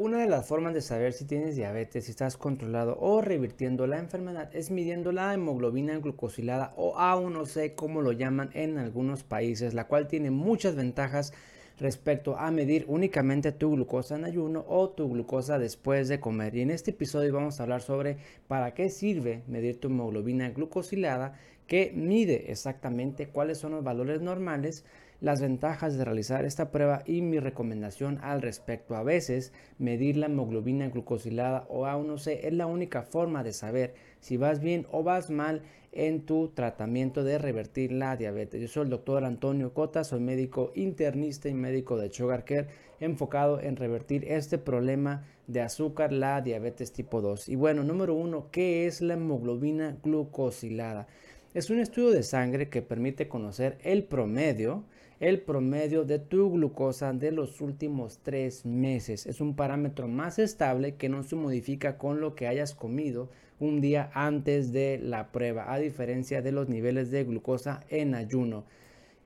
Una de las formas de saber si tienes diabetes, si estás controlado o revirtiendo la enfermedad es midiendo la hemoglobina glucosilada o A1C como lo llaman en algunos países, la cual tiene muchas ventajas respecto a medir únicamente tu glucosa en ayuno o tu glucosa después de comer. Y en este episodio vamos a hablar sobre para qué sirve medir tu hemoglobina glucosilada, que mide exactamente cuáles son los valores normales las ventajas de realizar esta prueba y mi recomendación al respecto. A veces, medir la hemoglobina glucosilada o A1C es la única forma de saber si vas bien o vas mal en tu tratamiento de revertir la diabetes. Yo soy el doctor Antonio Cota, soy médico internista y médico de Sugar Care enfocado en revertir este problema de azúcar, la diabetes tipo 2. Y bueno, número uno, ¿qué es la hemoglobina glucosilada? Es un estudio de sangre que permite conocer el promedio el promedio de tu glucosa de los últimos tres meses. Es un parámetro más estable que no se modifica con lo que hayas comido un día antes de la prueba, a diferencia de los niveles de glucosa en ayuno.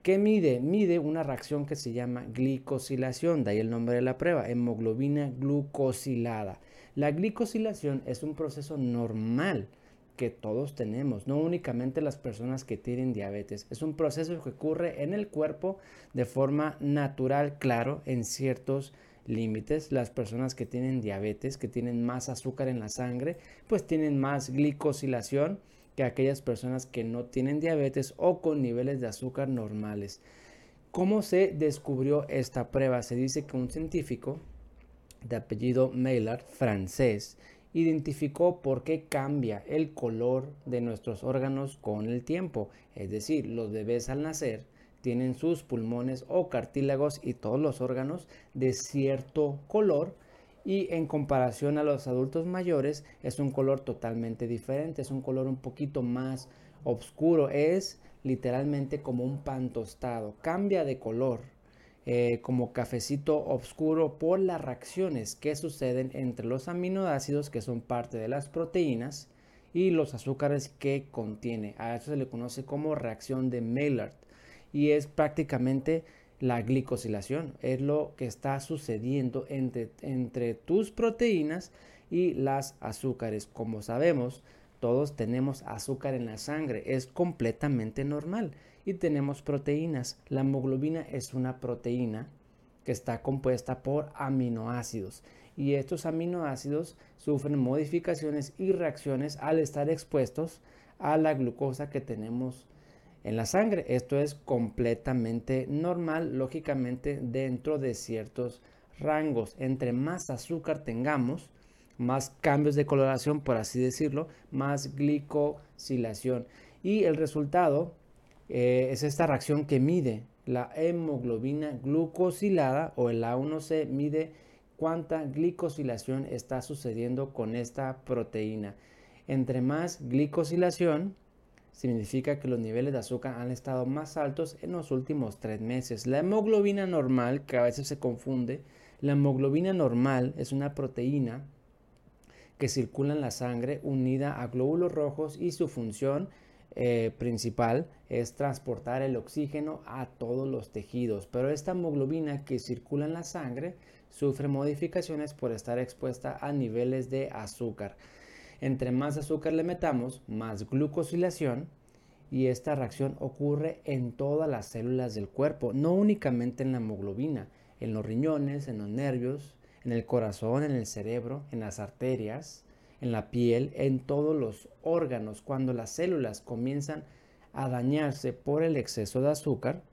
¿Qué mide? Mide una reacción que se llama glicosilación, de ahí el nombre de la prueba, hemoglobina glucosilada. La glicosilación es un proceso normal que todos tenemos, no únicamente las personas que tienen diabetes. Es un proceso que ocurre en el cuerpo de forma natural, claro, en ciertos límites. Las personas que tienen diabetes, que tienen más azúcar en la sangre, pues tienen más glicosilación que aquellas personas que no tienen diabetes o con niveles de azúcar normales. ¿Cómo se descubrió esta prueba? Se dice que un científico de apellido Maillard, francés, identificó por qué cambia el color de nuestros órganos con el tiempo. Es decir, los bebés al nacer tienen sus pulmones o cartílagos y todos los órganos de cierto color y en comparación a los adultos mayores es un color totalmente diferente, es un color un poquito más oscuro, es literalmente como un pan tostado, cambia de color eh, como cafecito oscuro por las reacciones que suceden entre los aminoácidos que son parte de las proteínas y los azúcares que contiene. A eso se le conoce como reacción de Maillard y es prácticamente la glicosilación. Es lo que está sucediendo entre, entre tus proteínas y las azúcares. Como sabemos, todos tenemos azúcar en la sangre, es completamente normal y tenemos proteínas. La hemoglobina es una proteína que está compuesta por aminoácidos y estos aminoácidos sufren modificaciones y reacciones al estar expuestos a la glucosa que tenemos en la sangre. Esto es completamente normal, lógicamente dentro de ciertos rangos. Entre más azúcar tengamos, más cambios de coloración, por así decirlo, más glicosilación. Y el resultado eh, es esta reacción que mide la hemoglobina glucosilada o el A1C mide cuánta glicosilación está sucediendo con esta proteína. Entre más glicosilación, significa que los niveles de azúcar han estado más altos en los últimos tres meses. La hemoglobina normal, que a veces se confunde, la hemoglobina normal es una proteína que circula en la sangre unida a glóbulos rojos y su función eh, principal es transportar el oxígeno a todos los tejidos, pero esta hemoglobina que circula en la sangre sufre modificaciones por estar expuesta a niveles de azúcar. Entre más azúcar le metamos, más glucosilación y esta reacción ocurre en todas las células del cuerpo, no únicamente en la hemoglobina, en los riñones, en los nervios, en el corazón, en el cerebro, en las arterias, en la piel, en todos los órganos. Cuando las células comienzan a dañarse por el exceso de azúcar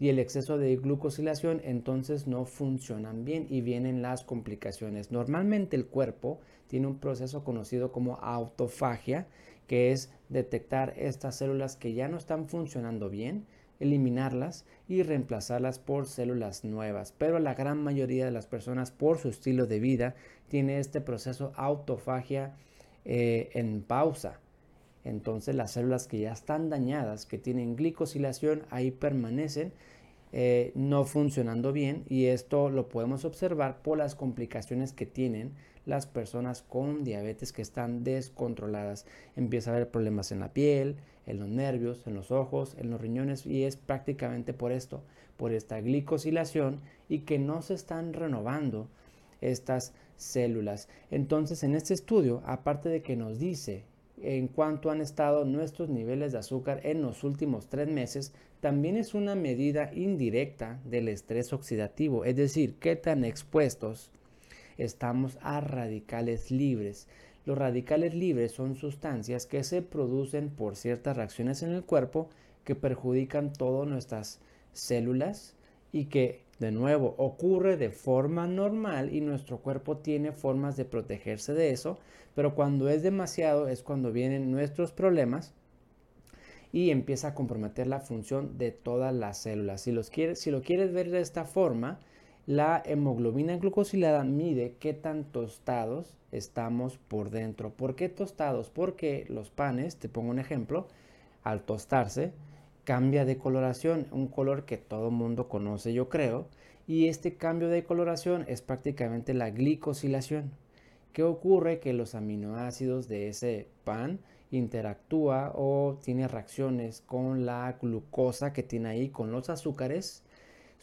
y el exceso de glucosilación, entonces no funcionan bien y vienen las complicaciones. Normalmente el cuerpo tiene un proceso conocido como autofagia, que es detectar estas células que ya no están funcionando bien, eliminarlas y reemplazarlas por células nuevas. Pero la gran mayoría de las personas por su estilo de vida tiene este proceso autofagia eh, en pausa. Entonces las células que ya están dañadas, que tienen glicosilación, ahí permanecen eh, no funcionando bien y esto lo podemos observar por las complicaciones que tienen las personas con diabetes que están descontroladas. Empieza a haber problemas en la piel, en los nervios, en los ojos, en los riñones y es prácticamente por esto, por esta glicosilación y que no se están renovando estas células. Entonces, en este estudio, aparte de que nos dice en cuánto han estado nuestros niveles de azúcar en los últimos tres meses, también es una medida indirecta del estrés oxidativo, es decir, qué tan expuestos estamos a radicales libres. Los radicales libres son sustancias que se producen por ciertas reacciones en el cuerpo que perjudican todas nuestras células y que de nuevo ocurre de forma normal y nuestro cuerpo tiene formas de protegerse de eso, pero cuando es demasiado es cuando vienen nuestros problemas y empieza a comprometer la función de todas las células. Si, lo quieres ver de esta forma, la hemoglobina glucosilada mide qué tan tostados estamos por dentro. ¿Por qué tostados? Porque los panes, te pongo un ejemplo, al tostarse, cambia de coloración, un color que todo mundo conoce yo creo, y este cambio de coloración es prácticamente la glicosilación. ¿Qué ocurre? Que los aminoácidos de ese pan interactúa o tiene reacciones con la glucosa que tiene ahí, con los azúcares,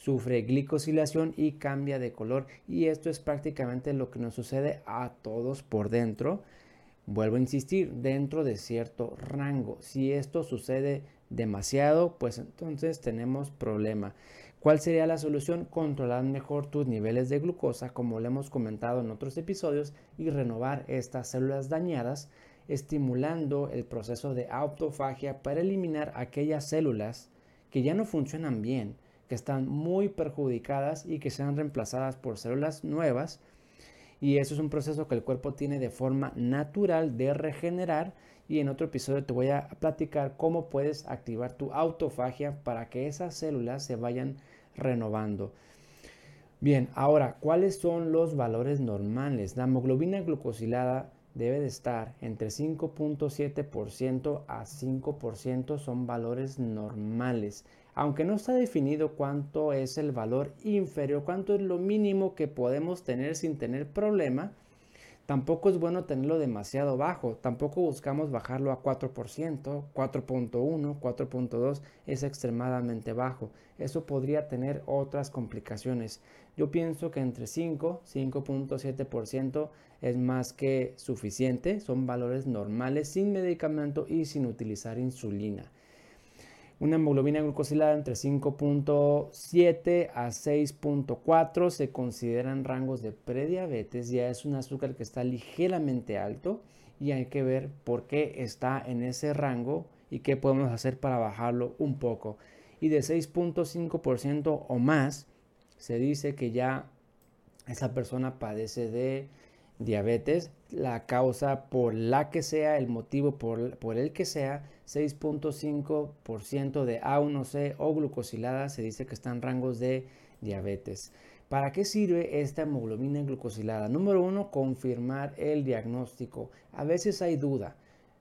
sufre glicosilación y cambia de color. Y esto es prácticamente lo que nos sucede a todos por dentro. Vuelvo a insistir, dentro de cierto rango. Si esto sucede demasiado, pues entonces tenemos problema. ¿Cuál sería la solución? Controlar mejor tus niveles de glucosa, como lo hemos comentado en otros episodios, y renovar estas células dañadas, estimulando el proceso de autofagia para eliminar aquellas células que ya no funcionan bien, que están muy perjudicadas y que sean reemplazadas por células nuevas. Y eso es un proceso que el cuerpo tiene de forma natural de regenerar. Y en otro episodio te voy a platicar cómo puedes activar tu autofagia para que esas células se vayan renovando. Bien, ahora, ¿cuáles son los valores normales? La hemoglobina glucosilada debe de estar entre 5.7% a 5% son valores normales aunque no está definido cuánto es el valor inferior, cuánto es lo mínimo que podemos tener sin tener problema, tampoco es bueno tenerlo demasiado bajo, tampoco buscamos bajarlo a 4%, 4.1, 4.2 es extremadamente bajo. Eso podría tener otras complicaciones. Yo pienso que entre 5, 5.7% es más que suficiente, son valores normales sin medicamento y sin utilizar insulina. Una hemoglobina glucosilada entre 5.7 a 6.4 se consideran rangos de prediabetes. Ya es un azúcar que está ligeramente alto y hay que ver por qué está en ese rango y qué podemos hacer para bajarlo un poco. Y de 6.5% o más se dice que ya esa persona padece de diabetes, la causa por la que sea, el motivo por, por el que sea, 6.5% de A1C o glucosilada se dice que está en rangos de diabetes. ¿Para qué sirve esta hemoglobina glucosilada? Número uno, confirmar el diagnóstico. A veces hay duda.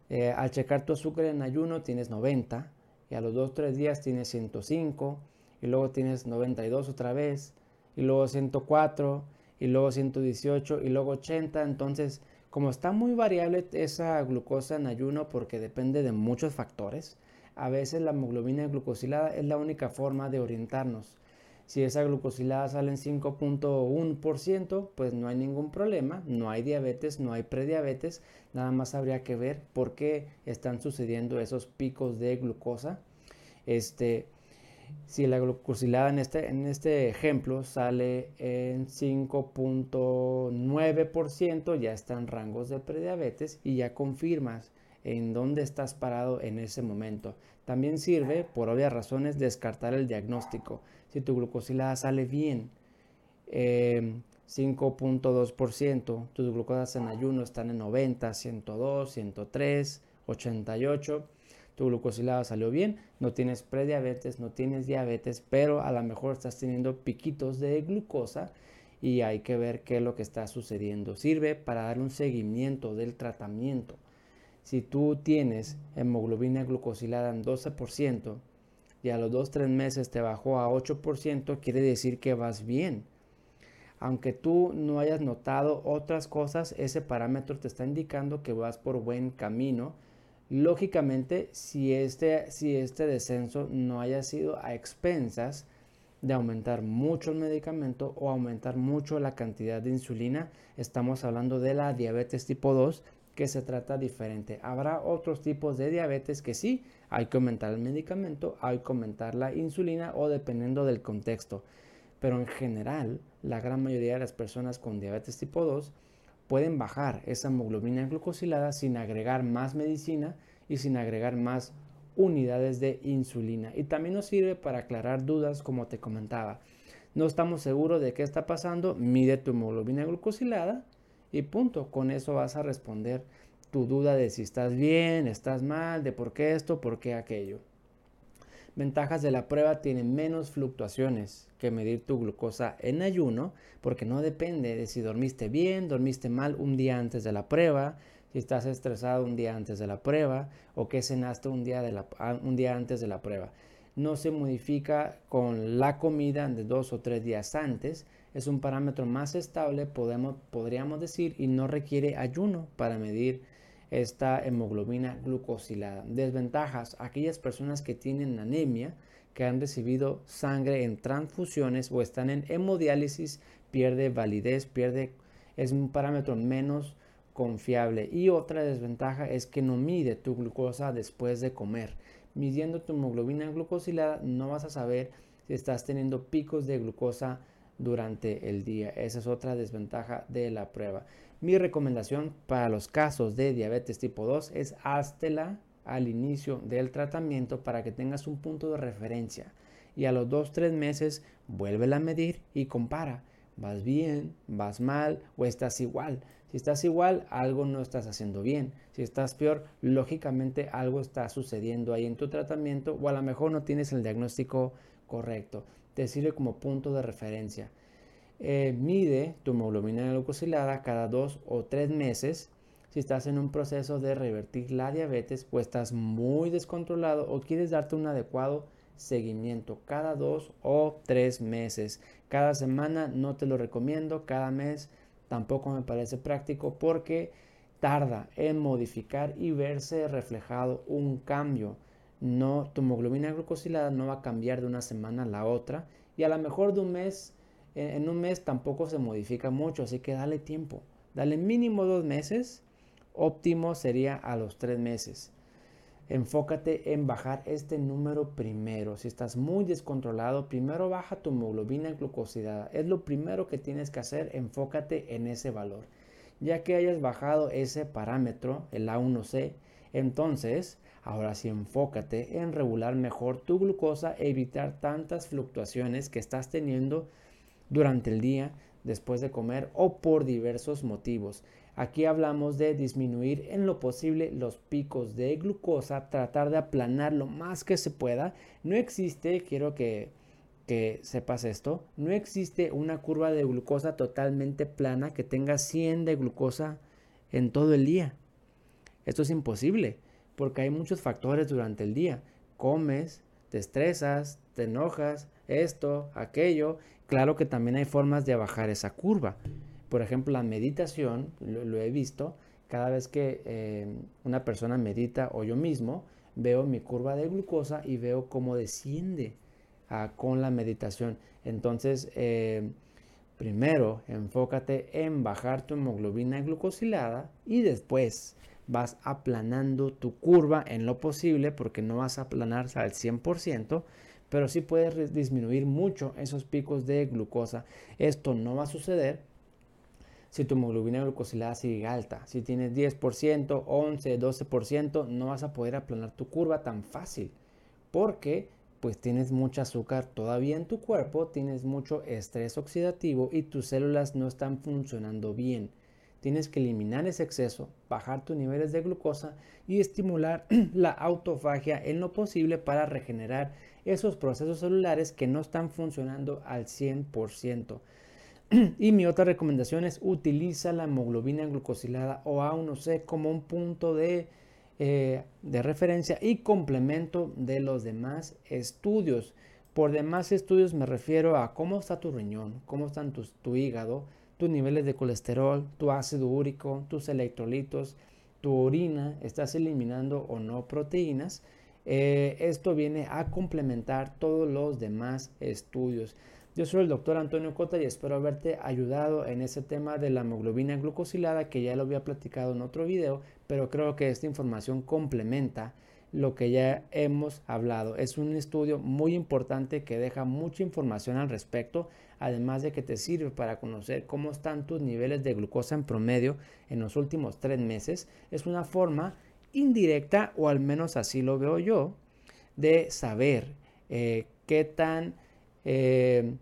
Eh, al checar tu azúcar en ayuno tienes 90 y a los 2-3 días tienes 105 y luego tienes 92 otra vez y luego 104 y luego 118 y luego 80. Entonces, como está muy variable esa glucosa en ayuno porque depende de muchos factores, a veces la hemoglobina glucosilada es la única forma de orientarnos. Si esa glucosilada sale en 5.1%, pues no hay ningún problema, no hay diabetes, no hay prediabetes, nada más habría que ver por qué están sucediendo esos picos de glucosa. Este, si la glucosilada en este, en este ejemplo sale en 5.9%, ya está en rangos de prediabetes y ya confirmas en dónde estás parado en ese momento. También sirve, por obvias razones, descartar el diagnóstico. Si tu glucosilada sale bien, 5.2%, em, tus glucosas en ayuno están en 90, 102, 103, 88 tu glucosilada salió bien, no tienes prediabetes, no tienes diabetes, pero a lo mejor estás teniendo piquitos de glucosa y hay que ver qué es lo que está sucediendo. Sirve para dar un seguimiento del tratamiento. Si tú tienes hemoglobina glucosilada en 12% y a los 2-3 meses te bajó a 8%, quiere decir que vas bien. Aunque tú no hayas notado otras cosas, ese parámetro te está indicando que vas por buen camino Lógicamente, si este, si este descenso no haya sido a expensas de aumentar mucho el medicamento o aumentar mucho la cantidad de insulina. Estamos hablando de la diabetes tipo 2 que se trata diferente. Habrá otros tipos de diabetes que sí, hay que aumentar el medicamento, hay que aumentar la insulina o dependiendo del contexto. Pero en general, la gran mayoría de las personas con diabetes tipo 2 pueden bajar esa hemoglobina glucosilada sin agregar más medicina y sin agregar más unidades de insulina. Y también nos sirve para aclarar dudas, como te comentaba. No estamos seguros de qué está pasando, mide tu hemoglobina glucosilada y punto. Con eso vas a responder tu duda de si estás bien, estás mal, de por qué esto, por qué aquello. Ventajas de la prueba tienen menos fluctuaciones que medir tu glucosa en ayuno, porque no depende de si dormiste bien, dormiste mal un día antes de la prueba, si estás estresado un día antes de la prueba o que cenaste un día, de la, un día antes de la prueba. No se modifica con la comida de dos o tres días antes. Es un parámetro más estable, podemos, podríamos decir, y no requiere ayuno para medir esta hemoglobina glucosilada. Desventajas, aquellas personas que tienen anemia, que han recibido sangre en transfusiones o están en hemodiálisis, pierde validez, pierde, es un parámetro menos confiable. Y otra desventaja es que no mide tu glucosa después de comer. Midiendo tu hemoglobina glucosilada no vas a saber si estás teniendo picos de glucosa durante el día. Esa es otra desventaja de la prueba. Mi recomendación para los casos de diabetes tipo 2 es háztela al inicio del tratamiento para que tengas un punto de referencia y a los 2-3 meses vuélvela a medir y compara. ¿Vas bien? ¿Vas mal? ¿O estás igual? Si estás igual, algo no estás haciendo bien. Si estás peor, lógicamente algo está sucediendo ahí en tu tratamiento o a lo mejor no tienes el diagnóstico correcto. Te sirve como punto de referencia. Eh, mide tu hemoglobina glucosilada cada dos o tres meses. Si estás en un proceso de revertir la diabetes o estás muy descontrolado o quieres darte un adecuado seguimiento cada dos o tres meses. Cada semana no te lo recomiendo, cada mes tampoco me parece práctico porque tarda en modificar y verse reflejado un cambio. No, tu hemoglobina glucosilada no va a cambiar de una semana a la otra y a lo mejor de un mes, en un mes tampoco se modifica mucho, así que dale tiempo, dale mínimo dos meses, óptimo sería a los tres meses. Enfócate en bajar este número primero. Si estás muy descontrolado, primero baja tu hemoglobina glucosidada. Es lo primero que tienes que hacer. Enfócate en ese valor. Ya que hayas bajado ese parámetro, el A1C, entonces ahora sí enfócate en regular mejor tu glucosa, evitar tantas fluctuaciones que estás teniendo durante el día después de comer o por diversos motivos. Aquí hablamos de disminuir en lo posible los picos de glucosa, tratar de aplanar lo más que se pueda. No existe, quiero que, sepas esto, no existe una curva de glucosa totalmente plana que tenga 100 de glucosa en todo el día. Esto es imposible porque hay muchos factores durante el día. Comes, te estresas, te enojas, esto, aquello. Claro que también hay formas de bajar esa curva. Por ejemplo, la meditación, lo, he visto, cada vez que eh, una persona medita o yo mismo, veo mi curva de glucosa y veo cómo desciende ah, con la meditación. Entonces, eh, primero enfócate en bajar tu hemoglobina glucosilada y después vas aplanando tu curva en lo posible porque no vas a aplanar al 100%, pero sí puedes disminuir mucho esos picos de glucosa. Esto no va a suceder si tu hemoglobina glucosilada sigue alta. Si tienes 10%, 11, 12%, no vas a poder aplanar tu curva tan fácil porque pues tienes mucho azúcar todavía en tu cuerpo, tienes mucho estrés oxidativo y tus células no están funcionando bien. Tienes que eliminar ese exceso, bajar tus niveles de glucosa y estimular la autofagia en lo posible para regenerar esos procesos celulares que no están funcionando al 100%. y mi otra recomendación es utiliza la hemoglobina glucosilada o A1C como un punto de, eh, de referencia y complemento de los demás estudios. Por demás estudios me refiero a cómo está tu riñón, cómo están tu hígado, tus niveles de colesterol, tu ácido úrico, tus electrolitos, tu orina, estás eliminando o no proteínas. eh, esto viene a complementar todos los demás estudios. Yo soy el doctor Antonio Cota y espero haberte ayudado en ese tema de la hemoglobina glucosilada que ya lo había platicado en otro video, pero creo que esta información complementa lo que ya hemos hablado. Es un estudio muy importante que deja mucha información al respecto, además de que te sirve para conocer cómo están tus niveles de glucosa en promedio en los últimos tres meses. Es una forma indirecta, o al menos así lo veo yo, de saber eh, qué tan eh,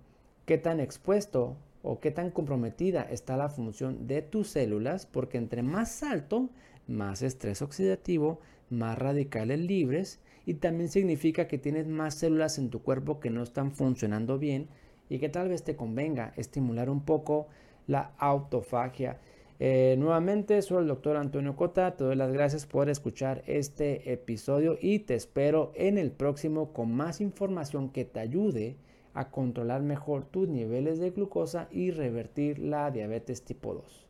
qué tan expuesto o qué tan comprometida está la función de tus células, porque entre más alto, más estrés oxidativo, más radicales libres, y también significa que tienes más células en tu cuerpo que no están funcionando bien y que tal vez te convenga estimular un poco la autofagia. Eh, nuevamente, soy el doctor Antonio Cota, te doy las gracias por escuchar este episodio y te espero en el próximo con más información que te ayude a controlar mejor tus niveles de glucosa y revertir la diabetes tipo 2.